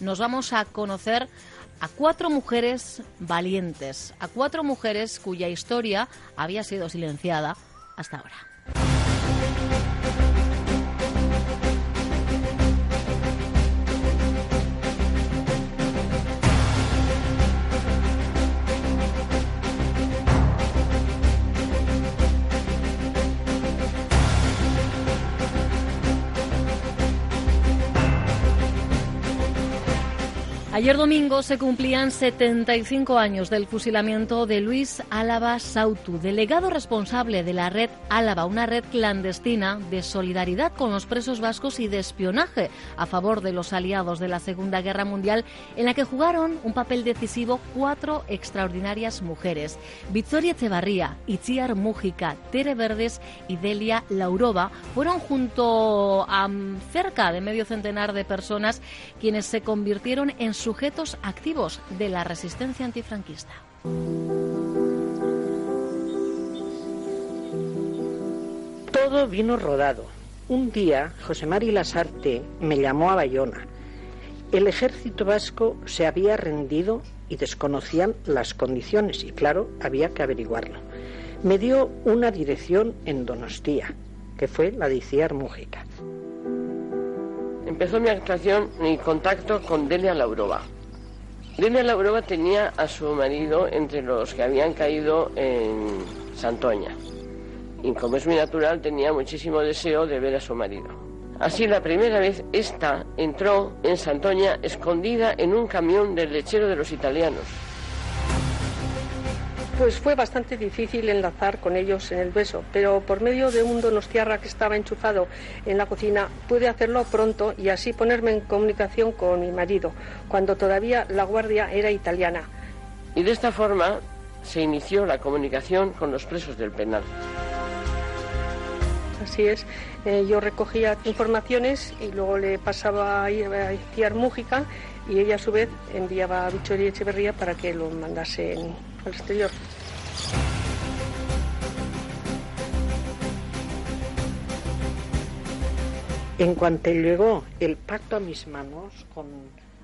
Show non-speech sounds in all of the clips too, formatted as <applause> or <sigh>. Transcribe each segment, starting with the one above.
nos vamos a conocer a cuatro mujeres valientes, a cuatro mujeres cuya historia había sido silenciada hasta ahora. Ayer domingo se cumplían 75 años del fusilamiento de Luis Álava Sautu, delegado responsable de la red Álava, una red clandestina de solidaridad con los presos vascos y de espionaje a favor de los aliados de la Segunda Guerra Mundial, en la que jugaron un papel decisivo cuatro extraordinarias mujeres. Victoria Echevarría, Itziar Mújica, Tere Verdes y Delia Laurova fueron junto a cerca de medio centenar de personas quienes se convirtieron en sujetos activos de la resistencia antifranquista. Todo vino rodado. Un día José Mari Lasarte me llamó a Bayona. El ejército vasco se había rendido y desconocían las condiciones y claro, había que averiguarlo. Me dio una dirección en Donostía, que fue la de Iciar empezó mi actuación, mi contacto con Delia Laurova. Delia Laurova tenía a su marido entre los que habían caído en Santoña. Y como es muy natural, tenía muchísimo deseo de ver a su marido. Así, la primera vez, esta entró en Santoña escondida en un camión del lechero de los italianos. Pues fue bastante difícil enlazar con ellos en el beso, pero por medio de un donostiarra que estaba enchufado en la cocina pude hacerlo pronto y así ponerme en comunicación con mi marido, cuando todavía la guardia era italiana. Y de esta forma se inició la comunicación con los presos del penal. Así es, eh, yo recogía informaciones y luego le pasaba a Iciar Mújica y ella a su vez enviaba a Victoria Echeverría para que lo mandasen al exterior. En cuanto llegó el pacto a mis manos con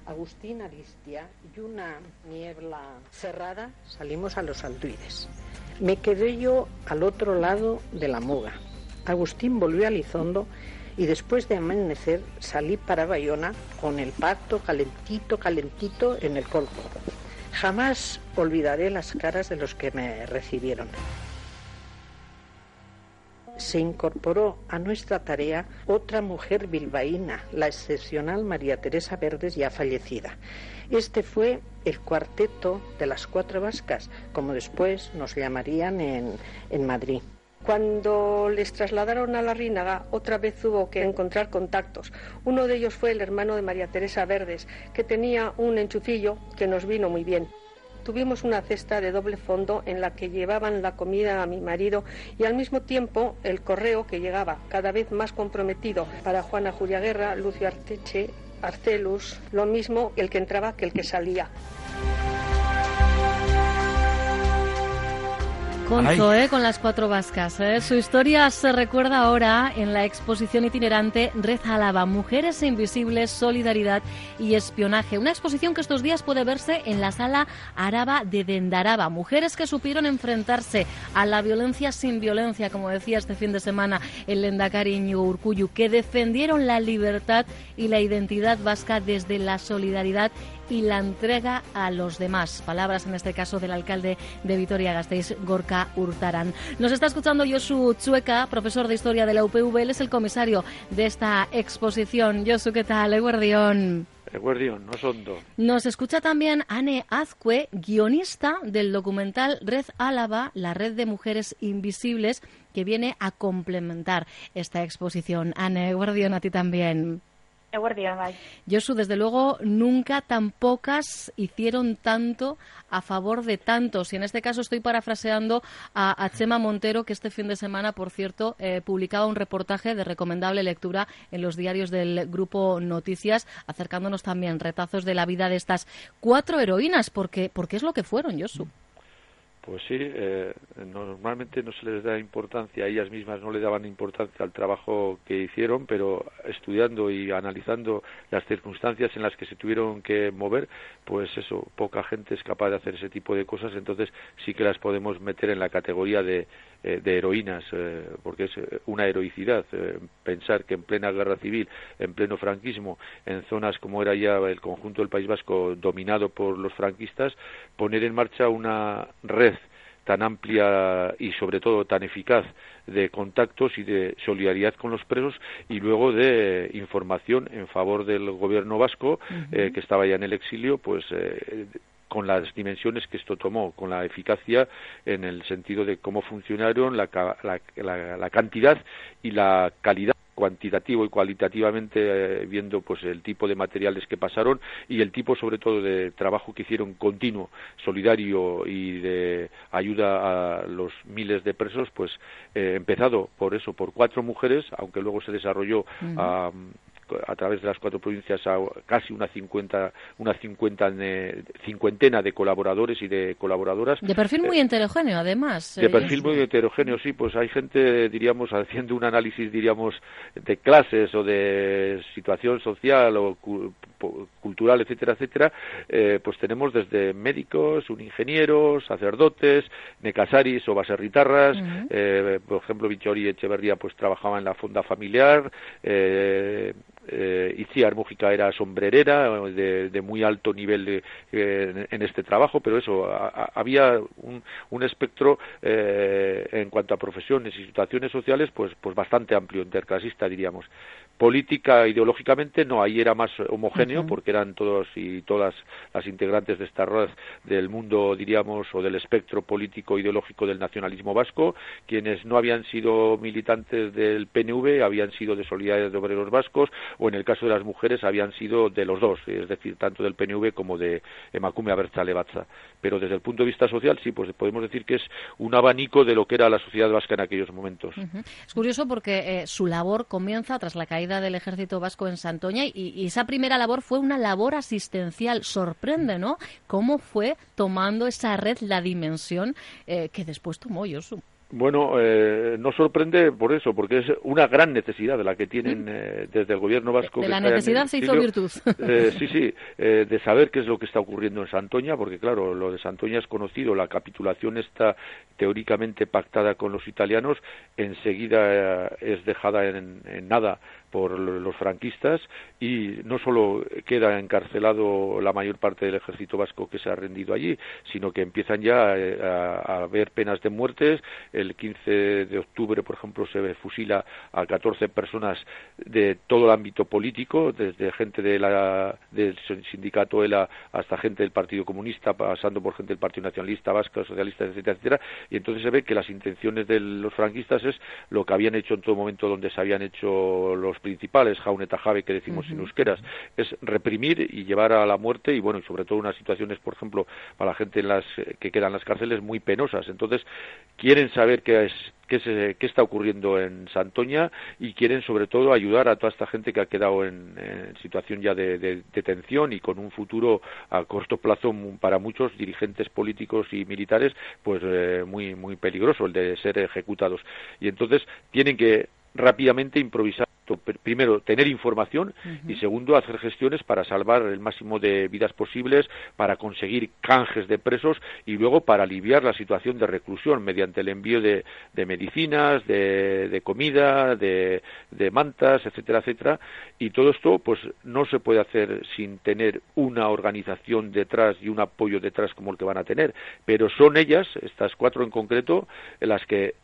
Agustín Aristia y una niebla cerrada, salimos a los alduides. Me quedé yo al otro lado de la muga. Agustín volvió a Lizondo y después de amanecer salí para Bayona con el pacto calentito, calentito en el colpo. Jamás olvidaré las caras de los que me recibieron. Se incorporó a nuestra tarea otra mujer bilbaína, la excepcional María Teresa Verdes, ya fallecida. Este fue el cuarteto de las cuatro vascas, como después nos llamarían en, en Madrid. Cuando les trasladaron a la Rínaga, otra vez hubo que encontrar contactos. Uno de ellos fue el hermano de María Teresa Verdes, que tenía un enchufillo que nos vino muy bien. Tuvimos una cesta de doble fondo en la que llevaban la comida a mi marido y al mismo tiempo el correo que llegaba cada vez más comprometido para Juana Julia Guerra, Lucio Arteche, Arcelus, lo mismo el que entraba que el que salía. Conto, ¿eh? con las cuatro vascas. ¿eh? Su historia se recuerda ahora en la exposición itinerante Red Alaba, Mujeres Invisibles, Solidaridad y Espionaje. Una exposición que estos días puede verse en la sala Araba de Dendaraba. Mujeres que supieron enfrentarse a la violencia sin violencia, como decía este fin de semana el Lendakari Urcuyu, que defendieron la libertad y la identidad vasca desde la solidaridad y la entrega a los demás. Palabras en este caso del alcalde de Vitoria-Gasteiz, Gorka Hurtaran. Nos está escuchando Josu Chueca, profesor de Historia de la UPV. Él es el comisario de esta exposición. Josu, ¿qué tal? Eguardión. Eguardión, no son dos. Nos escucha también Anne Azcue, guionista del documental Red Álava, la red de mujeres invisibles, que viene a complementar esta exposición. Anne, Eguardión, a ti también. Josu, desde luego, nunca tan pocas hicieron tanto a favor de tantos. Y en este caso estoy parafraseando a, Chema Montero, que este fin de semana, por cierto, eh, publicaba un reportaje de recomendable lectura en los diarios del grupo Noticias, acercándonos también retazos de la vida de estas cuatro heroínas, porque, porque es lo que fueron, Josu. Pues sí, eh, normalmente no se les da importancia, ellas mismas no le daban importancia al trabajo que hicieron, pero estudiando y analizando las circunstancias en las que se tuvieron que mover, pues eso, poca gente es capaz de hacer ese tipo de cosas, entonces sí que las podemos meter en la categoría de, eh, heroínas, eh, porque es una heroicidad pensar que en plena guerra civil, en pleno franquismo, en zonas como era ya el conjunto del País Vasco dominado por los franquistas, poner en marcha una red tan amplia y sobre todo tan eficaz de contactos y de solidaridad con los presos y luego de información en favor del gobierno vasco eh, que estaba ya en el exilio pues eh, con las dimensiones que esto tomó, con la eficacia en el sentido de cómo funcionaron, la, la cantidad y la calidad cuantitativo y cualitativamente eh, viendo pues el tipo de materiales que pasaron y el tipo sobre todo de trabajo que hicieron continuo solidario y de ayuda a los miles de presos pues eh, empezado por eso por cuatro mujeres aunque luego se desarrolló a a través de las cuatro provincias a casi una cincuenta, una cincuenta, cincuentena de colaboradores y de colaboradoras. De perfil muy eh, heterogéneo, además. De perfil muy heterogéneo, sí, pues hay gente, diríamos, haciendo un análisis, diríamos, de clases o de situación social o cultural, etcétera, etcétera, eh, pues tenemos desde médicos, un ingeniero, sacerdotes, necasaris o baserritarras, eh, por ejemplo, Vichori Echeverría pues trabajaba en la fonda familiar, eh, eh, Itziar Mújica era sombrerera de, muy alto nivel en, este trabajo, pero eso, había un, un espectro eh, en cuanto a profesiones y situaciones sociales, pues, pues bastante amplio, interclasista, diríamos política ideológicamente no ahí era más homogéneo porque eran todos y todas las integrantes de esta red del mundo diríamos o del espectro político ideológico del nacionalismo vasco quienes no habían sido militantes del PNV habían sido de Solidaridad de Obreros Vascos o en el caso de las mujeres habían sido de los dos es decir tanto del PNV como de Emakume Abertzale pero desde el punto de vista social sí pues podemos decir que es un abanico de lo que era la sociedad vasca en aquellos momentos. Es curioso porque eh, su labor comienza tras la caída del ejército vasco en Santoña y, esa primera labor fue una labor asistencial. Sorprende, ¿no? Cómo fue tomando esa red la dimensión eh, que después tomó Yosu. Bueno, eh, no sorprende por eso, porque es una gran necesidad de la que tienen eh, desde el gobierno vasco. De la necesidad se hizo virtud. Eh, sí, sí, de saber qué es lo que está ocurriendo en Santoña, porque claro, lo de Santoña es conocido, la capitulación está teóricamente pactada con los italianos, enseguida es dejada en, en nada por los franquistas y no solo queda encarcelado la mayor parte del ejército vasco que se ha rendido allí, sino que empiezan ya eh, a, haber penas de muertes. El 15 de octubre, por ejemplo, se fusila a 14 personas de todo el ámbito político, desde gente de la, del sindicato ELA hasta gente del Partido Comunista, pasando por gente del Partido Nacionalista Vasco, Socialista, etcétera, etcétera. Y entonces se ve que las intenciones de los franquistas es lo que habían hecho en todo momento donde se habían hecho los principales, jauneta jave que decimos en euskeras, es reprimir y llevar a la muerte y bueno, y sobre todo unas situaciones, por ejemplo, para la gente en las que quedan en las cárceles muy penosas. Entonces, quieren saber qué es qué, se, qué está ocurriendo en Santoña y quieren sobre todo ayudar a toda esta gente que ha quedado en, situación ya de, detención y con un futuro a corto plazo para muchos dirigentes políticos y militares pues eh, muy muy peligroso el de ser ejecutados y entonces tienen que rápidamente improvisar primero tener información y segundo hacer gestiones para salvar el máximo de vidas posibles para conseguir canjes de presos y luego para aliviar la situación de reclusión mediante el envío de, medicinas de, comida de, de, mantas etcétera etcétera. Y todo esto pues no se puede hacer sin tener una organización detrás y un apoyo detrás como el que van a tener. Pero son ellas estas cuatro en concreto las que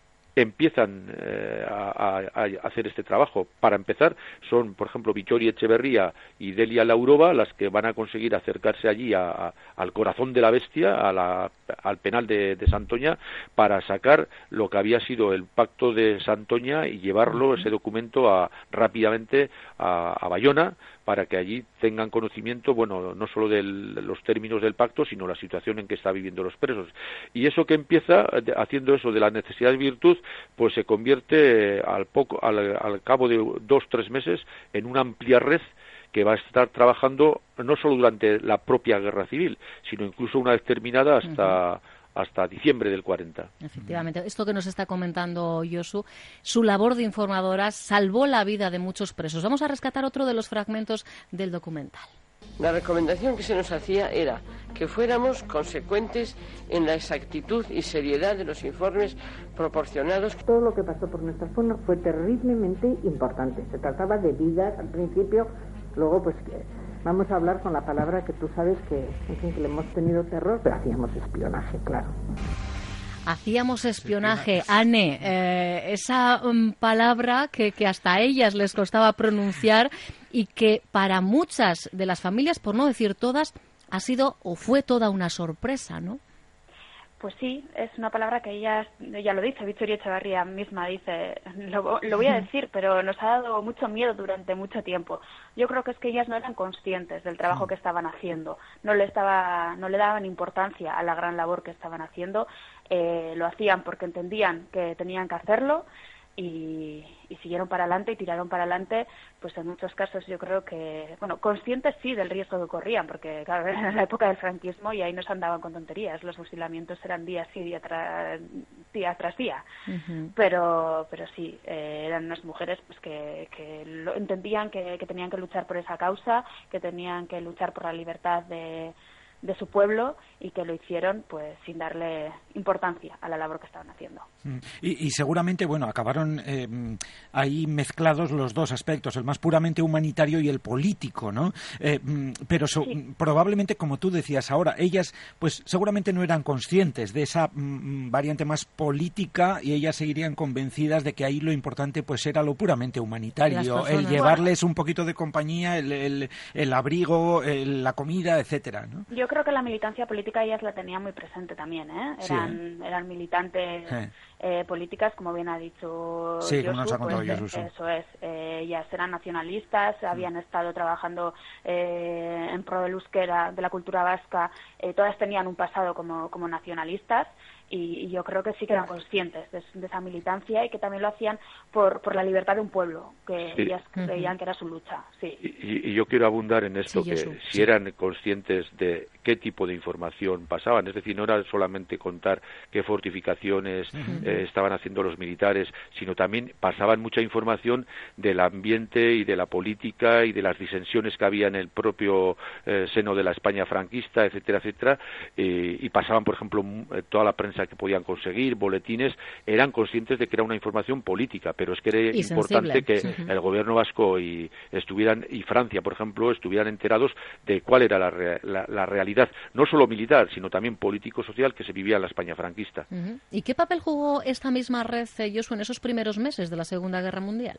empiezan eh, a, hacer este trabajo. Para empezar, son, por ejemplo, Victoria Echeverría y Delia Laurova las que van a conseguir acercarse allí al corazón de la bestia, al penal de, Santoña, para sacar lo que había sido el pacto de Santoña y llevarlo, ese documento, a, rápidamente a Bayona, para que allí tengan conocimiento, bueno, no solo de los términos del pacto, sino la situación en que están viviendo los presos. Y eso que empieza haciendo eso de la necesidad de virtud, pues se convierte al, poco, al, cabo de dos, tres meses en una amplia red que va a estar trabajando no solo durante la propia guerra civil, sino incluso una vez terminada hasta, hasta diciembre del 40. Efectivamente, esto que nos está comentando Yosu, su labor de informadora salvó la vida de muchos presos. Vamos a rescatar otro de los fragmentos del documental. La recomendación que se nos hacía era que fuéramos consecuentes en la exactitud y seriedad de los informes proporcionados. Todo lo que pasó por nuestra zona fue terriblemente importante. Se trataba de vidas al principio, luego pues vamos a hablar con la palabra que tú sabes que, en que le hemos tenido terror, pero hacíamos espionaje, claro. Hacíamos espionaje, Anne, eh, esa um, palabra que, que hasta a ellas les costaba pronunciar y que para muchas de las familias, por no decir todas, ha sido o fue toda una sorpresa, ¿no? Pues sí, es una palabra que ella, ya lo dice, Victoria Echevarría misma dice, lo, lo, voy a decir, pero nos ha dado mucho miedo durante mucho tiempo. Yo creo que es que ellas no eran conscientes del trabajo que estaban haciendo, no le, estaba, no le daban importancia a la gran labor que estaban haciendo, eh, lo hacían porque entendían que tenían que hacerlo y, siguieron para adelante y tiraron para adelante, pues en muchos casos yo creo que, bueno, conscientes sí del riesgo que corrían, porque claro, <laughs> era la época del franquismo y ahí no se andaban con tonterías, los fusilamientos eran día sí, día, día tras día, pero, pero sí, eh, eran unas mujeres pues que, que lo, entendían que tenían que luchar por esa causa, que tenían que luchar por la libertad de de su pueblo y que lo hicieron pues sin darle importancia a la labor que estaban haciendo. Mm. Y, seguramente, bueno, acabaron eh, ahí mezclados los dos aspectos, el más puramente humanitario y el político, ¿no? Eh, mm, pero probablemente, como tú decías ahora, ellas pues seguramente no eran conscientes de esa mm, variante más política y ellas seguirían convencidas de que ahí lo importante pues era lo puramente humanitario, el llevarles un poquito de compañía, el, el, abrigo, la comida, etcétera, ¿no? creo que la militancia política ellas la tenían muy presente también, ¿eh? Eran, eran militantes eh, políticas, como bien ha dicho sí, Josu, pues, Eso es, eh, ellas eran nacionalistas, habían estado trabajando eh, en pro del euskera, de la cultura vasca, eh, todas tenían un pasado como, como nacionalistas y, yo creo que sí que eran conscientes de, esa militancia y que también lo hacían por, por la libertad de un pueblo, que ellas creían que era su lucha. Sí. Y, yo quiero abundar en esto, que si eran conscientes de qué tipo de información pasaban, es decir, no era solamente contar qué fortificaciones eh, estaban haciendo los militares, sino también pasaban mucha información del ambiente y de la política y de las disensiones que había en el propio eh, seno de la España franquista, etcétera, etcétera, eh, y pasaban, por ejemplo, toda la prensa que podían conseguir, boletines, eran conscientes de que era una información política, pero es que era importante que el gobierno vasco y estuvieran y Francia, por ejemplo, estuvieran enterados de cuál era la, realidad, no solo militar, sino también político-social que se vivía en la España franquista. ¿Y qué papel jugó esta misma red, Josu, en esos primeros meses de la Segunda Guerra Mundial?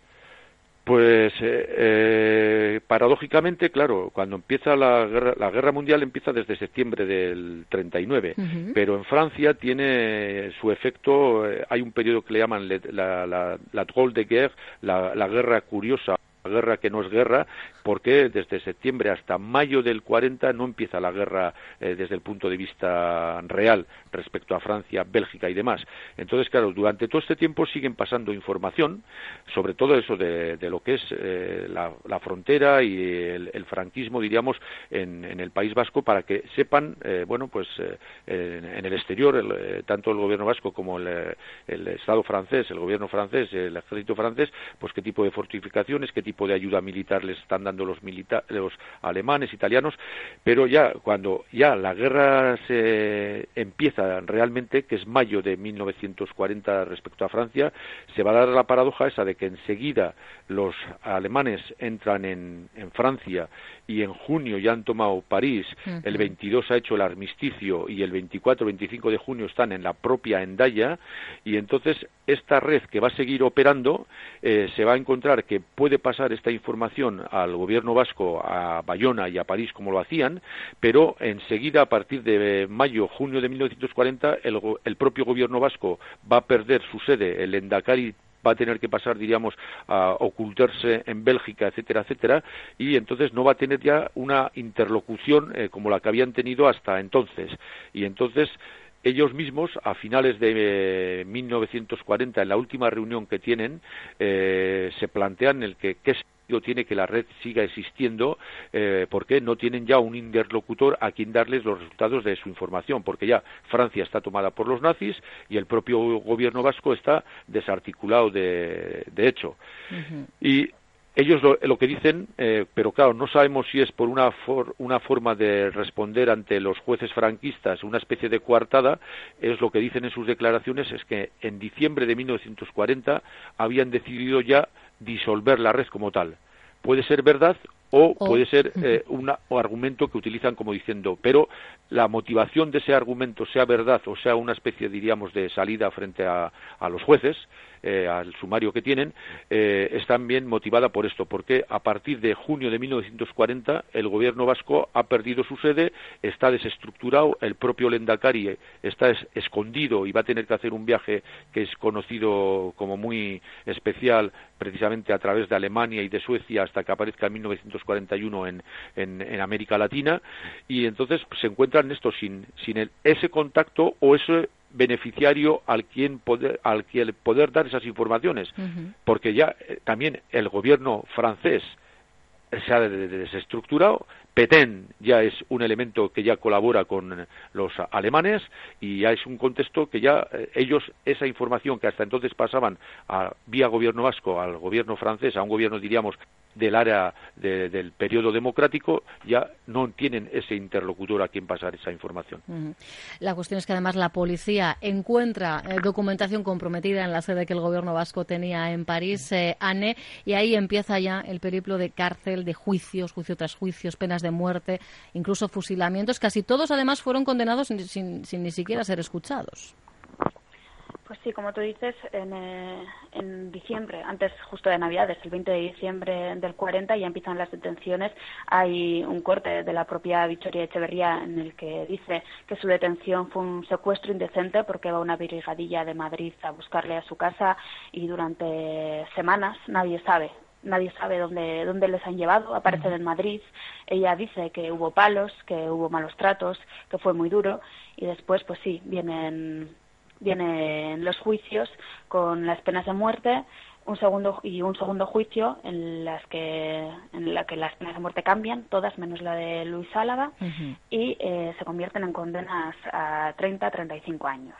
Pues eh, eh, paradójicamente, claro, cuando empieza la guerra, la guerra mundial empieza desde septiembre del 39, pero en Francia tiene su efecto, eh, hay un periodo que le llaman la, la, la, de guerre, la, la guerra curiosa guerra que no es guerra, porque desde septiembre hasta mayo del 40 no empieza la guerra eh, desde el punto de vista real respecto a Francia, Bélgica y demás. Entonces, claro, durante todo este tiempo siguen pasando información sobre todo eso de, lo que es eh, la, frontera y el, franquismo, diríamos, en, el País Vasco para que sepan, eh, bueno, pues en, el exterior, tanto el gobierno vasco como el, el Estado francés, el gobierno francés, el ejército francés, pues qué tipo de fortificaciones, qué tipo de ayuda militar les están dando los, los alemanes, italianos, pero ya cuando ya la guerra se empieza realmente, que es mayo de 1940 respecto a Francia, se va a dar la paradoja esa de que enseguida los alemanes entran en, en Francia y en junio ya han tomado París, el 22 ha hecho el armisticio y el 24-25 de junio están en la propia Endaya y entonces esta red que va a seguir operando eh, se va a encontrar que puede pasar esta información al gobierno vasco, a Bayona y a París como lo hacían, pero enseguida a partir de mayo, junio de 1940 el, el propio gobierno vasco va a perder su sede, el Endacari va a tener que pasar, diríamos, a ocultarse en Bélgica, etcétera, etcétera, y entonces no va a tener ya una interlocución eh, como la que habían tenido hasta entonces. Y entonces ellos mismos, a finales de 1940, eh, en la última reunión que tienen, eh, se plantean el que qué tiene que la red siga existiendo eh, porque no tienen ya un interlocutor a quien darles los resultados de su información, porque ya Francia está tomada por los nazis y el propio gobierno vasco está desarticulado de, hecho. Y ellos lo, que dicen, eh, pero claro, no sabemos si es por una, una forma de responder ante los jueces franquistas, una especie de coartada, es lo que dicen en sus declaraciones, es que en diciembre de 1940 habían decidido ya disolver la red como tal. Puede ser verdad o puede ser eh, un argumento que utilizan como diciendo, pero la motivación de ese argumento, sea verdad o sea una especie, diríamos, de salida frente a, a los jueces, eh, al sumario que tienen, eh, es también motivada por esto, porque a partir de junio de 1940 el gobierno vasco ha perdido su sede, está desestructurado, el propio Lendakari está escondido y va a tener que hacer un viaje que es conocido como muy especial precisamente a través de Alemania y de Suecia hasta que aparezca en 1941 en, en, América Latina. Y entonces se encuentran esto sin, sin ese contacto o ese beneficiario al quien poder, al quien poder dar esas informaciones, porque ya eh, también el gobierno francés se ha desestructurado, Petén ya es un elemento que ya colabora con los alemanes y ya es un contexto que ya eh, ellos esa información que hasta entonces pasaban a, vía gobierno vasco al gobierno francés, a un gobierno diríamos del área del periodo democrático ya no tienen ese interlocutor a quien pasar esa información. La cuestión es que además la policía encuentra eh, documentación comprometida en la sede que el gobierno vasco tenía en París, eh, y ahí empieza ya el periplo de cárcel, de juicios, juicio tras juicios, penas de muerte, incluso fusilamientos. Casi todos además fueron condenados sin ni siquiera ser escuchados. Pues sí, como tú dices, en, eh, en, diciembre, antes justo de Navidades, el 20 de diciembre del 40, ya empiezan las detenciones. Hay un corte de la propia Victoria Echeverría en el que dice que su detención fue un secuestro indecente porque va una brigadilla de Madrid a buscarle a su casa y durante semanas nadie sabe nadie sabe dónde, dónde les han llevado, aparecen en Madrid. Ella dice que hubo palos, que hubo malos tratos, que fue muy duro y después, pues sí, vienen vienen los juicios con las penas de muerte un segundo y un segundo juicio en las que en la que las penas de muerte cambian todas menos la de Luis Álava y eh, se convierten en condenas a 30 a 35 años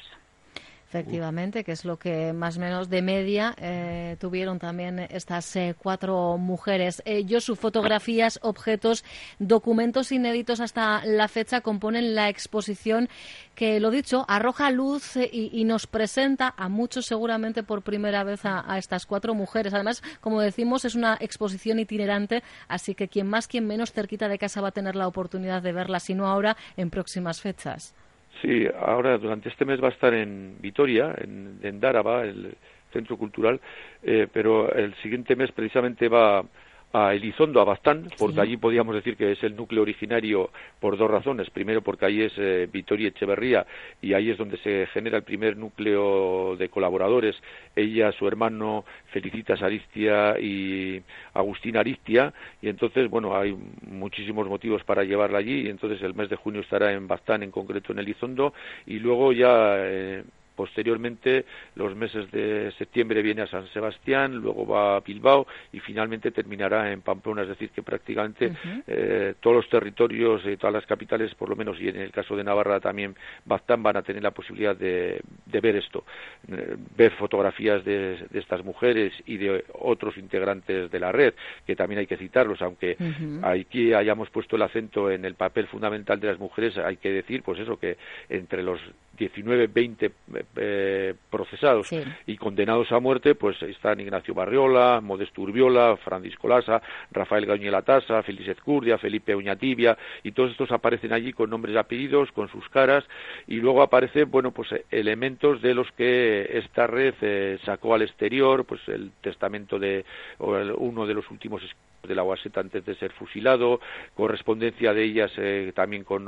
Efectivamente, que es lo que más o menos de media eh, tuvieron también estas eh, cuatro mujeres. Eh, sus fotografías, objetos, documentos inéditos hasta la fecha componen la exposición que, lo dicho, arroja luz eh, y, nos presenta a muchos seguramente por primera vez a, a, estas cuatro mujeres. Además, como decimos, es una exposición itinerante, así que quien más, quien menos cerquita de casa va a tener la oportunidad de verla, si no ahora, en próximas fechas. Sí, ahora durante este mes va a estar en Vitoria, en, en Dáraba, el centro cultural, eh, pero el siguiente mes precisamente va a Elizondo, a Bastán, porque allí podríamos decir que es el núcleo originario por dos razones. Primero, porque ahí es eh, Vitoria Echeverría y ahí es donde se genera el primer núcleo de colaboradores. Ella, su hermano, Felicitas Aristia y Agustín Aristia. Y entonces, bueno, hay muchísimos motivos para llevarla allí. Y entonces el mes de junio estará en Bastán, en concreto en Elizondo. Y luego ya. Eh, Posteriormente, los meses de septiembre viene a San Sebastián, luego va a Bilbao y finalmente terminará en Pamplona. Es decir, que prácticamente eh, todos los territorios y todas las capitales, por lo menos, y en el caso de Navarra también, Baztán, van a tener la posibilidad de, ver esto, eh, ver fotografías de, estas mujeres y de otros integrantes de la red, que también hay que citarlos, aunque aquí hayamos puesto el acento en el papel fundamental de las mujeres, hay que decir, pues eso, que entre los 19, 20 eh, procesados y condenados a muerte, pues están Ignacio Barriola, Modesto Urbiola, Francisco Lasa, Rafael Gañela Tasa, Félix Ezcurdia, Felipe Uñatibia, y todos estos aparecen allí con nombres y apellidos, con sus caras, y luego aparecen, bueno, pues elementos de los que esta red eh, sacó al exterior, pues el testamento de uno de los últimos de la UASET antes de ser fusilado, correspondencia de ellas eh, también con,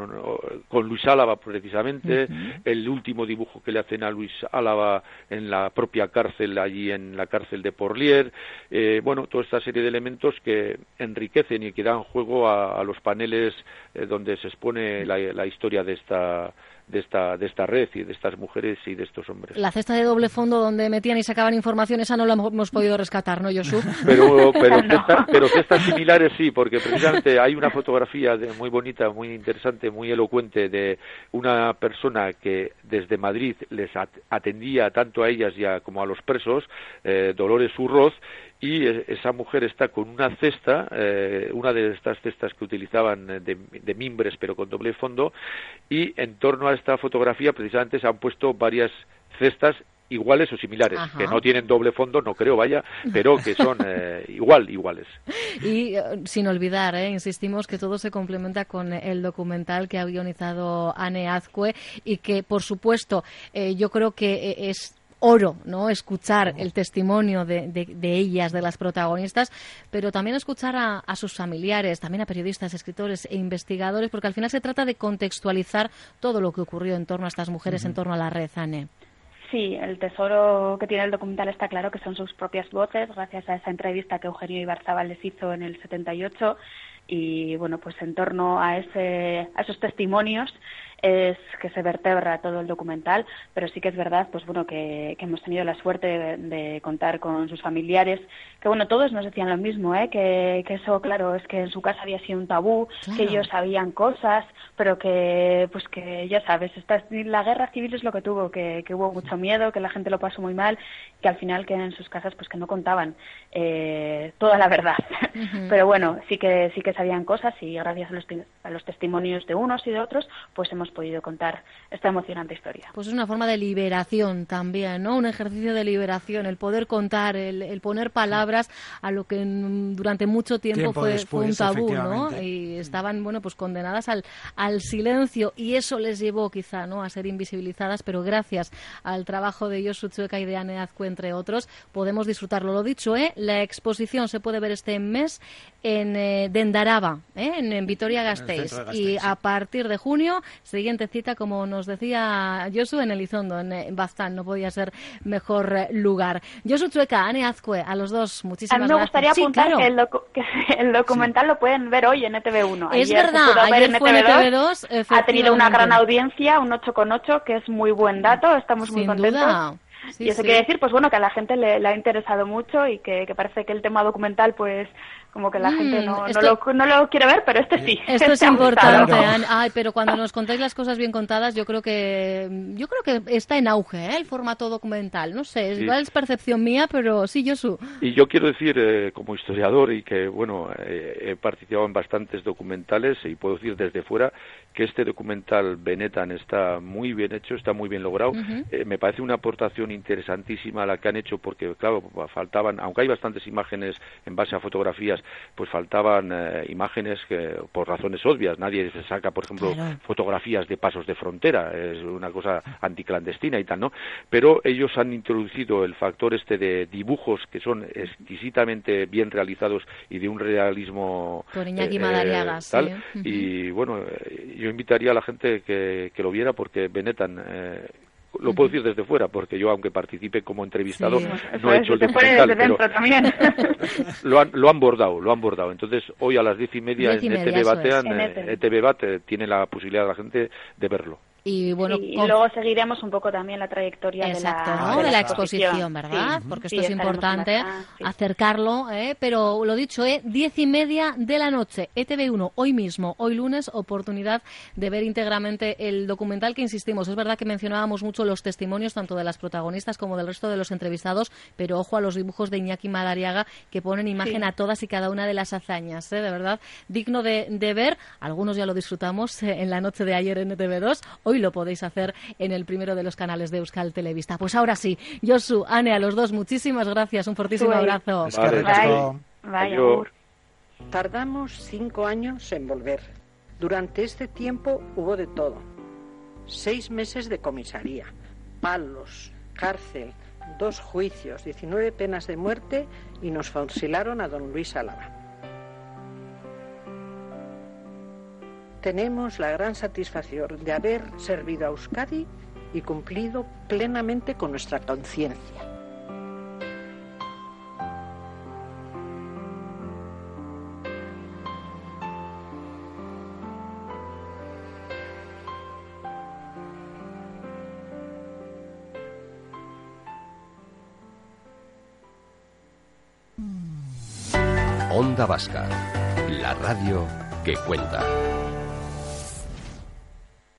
con, Luis Álava precisamente, el último dibujo que le hacen a Luis Álava en la propia cárcel, allí en la cárcel de Porlier, eh, bueno, toda esta serie de elementos que enriquecen y que dan juego a, los paneles eh, donde se expone la, historia de esta de esta, de esta red y de estas mujeres y de estos hombres. La cesta de doble fondo donde metían y sacaban información, esa no la hemos podido rescatar, ¿no, Josu? <laughs> Pero, pero, <laughs> pero cestas similares sí, porque precisamente hay una fotografía muy bonita, muy interesante, muy elocuente de una persona que desde Madrid les atendía tanto a ellas ya como a los presos, eh, Dolores Urroz, y esa mujer está con una cesta, eh, una de estas cestas que utilizaban de, mimbres pero con doble fondo, y en torno a esta fotografía precisamente se han puesto varias cestas iguales o similares, que no tienen doble fondo, no creo, vaya, pero que son <laughs> eh, igual, iguales. Y eh, sin olvidar, insistimos que todo se complementa con el documental que ha guionizado Anne Azcue y que, por supuesto, yo creo que es oro, ¿no? Escuchar el testimonio de, ellas, de las protagonistas, pero también escuchar a, sus familiares, también a periodistas, escritores e investigadores, porque al final se trata de contextualizar todo lo que ocurrió en torno a estas mujeres, en torno a la red, Anne. Sí, el tesoro que tiene el documental está claro que son sus propias voces, gracias a esa entrevista que Eugenio Ibarzabal les hizo en el 78 y bueno, pues en torno a ese a esos testimonios es que se vertebra todo el documental, pero sí que es verdad, pues bueno, que, hemos tenido la suerte de, contar con sus familiares, que bueno, todos nos decían lo mismo, ¿eh? que, eso, claro, es que en su casa había sido un tabú, que ellos sabían cosas, pero que, pues que ya sabes, esta, la guerra civil es lo que tuvo, que, hubo mucho miedo, que la gente lo pasó muy mal, que al final que en sus casas pues que no contaban eh, toda la verdad. Pero bueno, sí que sí que sabían cosas y gracias a los, a los testimonios de unos y de otros, pues hemos podido contar esta emocionante historia. Pues es una forma de liberación también, ¿no? Un ejercicio de liberación, el poder contar, el, poner palabras a lo que durante mucho tiempo, fue, un tabú, ¿no? Y estaban, bueno, pues condenadas al, al silencio y eso les llevó quizá, ¿no? A ser invisibilizadas, pero gracias al trabajo de Josu Chueca y de Anne Azcue, entre otros, podemos disfrutarlo. Lo dicho, ¿eh? La exposición se puede ver este mes en eh, Dendaraba, ¿eh? en, Vitoria-Gasteiz. Y a partir de junio se siguiente cita, como nos decía Josu, en Elizondo, en eh, Baztán. No podía ser mejor eh, lugar. Josu Chueca, Ane Azcue, a los dos, muchísimas gracias. A mí me gustaría apuntar que, el documental lo pueden ver hoy en ETV1. Es verdad, ayer fue en ETV2. ha tenido una gran audiencia, un 8,8, que es muy buen dato. Estamos muy contentos. y eso quiere decir, pues bueno, que a la gente le, ha interesado mucho y que, que, parece que el tema documental, pues como que la mm, gente no, no, lo, no, lo, quiere ver, pero este sí. Esto es <laughs> importante, Ay, pero cuando nos contáis las cosas bien contadas, yo creo que yo creo que está en auge ¿eh? el formato documental. No sé, igual es percepción mía, pero sí, yo su. Y yo quiero decir, eh, como historiador y que, bueno, eh, he participado en bastantes documentales y puedo decir desde fuera que este documental Benetan está muy bien hecho, está muy bien logrado. me parece una aportación interesantísima la que han hecho porque, claro, faltaban, aunque hay bastantes imágenes en base a fotografías, pues faltaban eh, imágenes que por razones obvias nadie se saca por ejemplo fotografías de pasos de frontera es una cosa anticlandestina y tal no pero ellos han introducido el factor este de dibujos que son exquisitamente bien realizados y de un realismo por Iñaki eh, tal. Y bueno eh, yo invitaría a la gente que, que lo viera porque Benetan lo puedo decir desde fuera, porque yo, aunque participe como entrevistado, no he hecho el documental, pero <laughs> lo, han, lo han bordado, lo han bordado. Entonces, hoy a las diez y media, en, ETV Batean, ETV Bate, tiene la posibilidad de la gente de verlo. Y bueno, luego seguiremos un poco también la trayectoria de, la, de, la, exposición, ¿verdad? Porque esto es importante acercarlo, ¿eh? pero lo dicho, ¿eh? diez y media de la noche, ETV1, hoy mismo, hoy lunes, oportunidad de ver íntegramente el documental que insistimos. Es verdad que mencionábamos mucho los testimonios tanto de las protagonistas como del resto de los entrevistados, pero ojo a los dibujos de Iñaki Madariaga que ponen imagen a todas y cada una de las hazañas, ¿eh? de verdad, digno de, de ver. Algunos ya lo disfrutamos eh, en la noche de ayer en ETV2. Hoy lo podéis hacer en el primero de los canales de Euskal Televista. Pues ahora sí, Josu, Ane, a los dos, muchísimas gracias. Un fortísimo abrazo. Tardamos cinco años en volver. Durante este tiempo hubo de todo. Seis meses de comisaría, palos, cárcel, dos juicios, 19 penas de muerte y nos fusilaron a don Luis Álava. tenemos la gran satisfacción de haber servido a Euskadi y cumplido plenamente con nuestra conciencia. Onda Vasca, la radio que cuenta.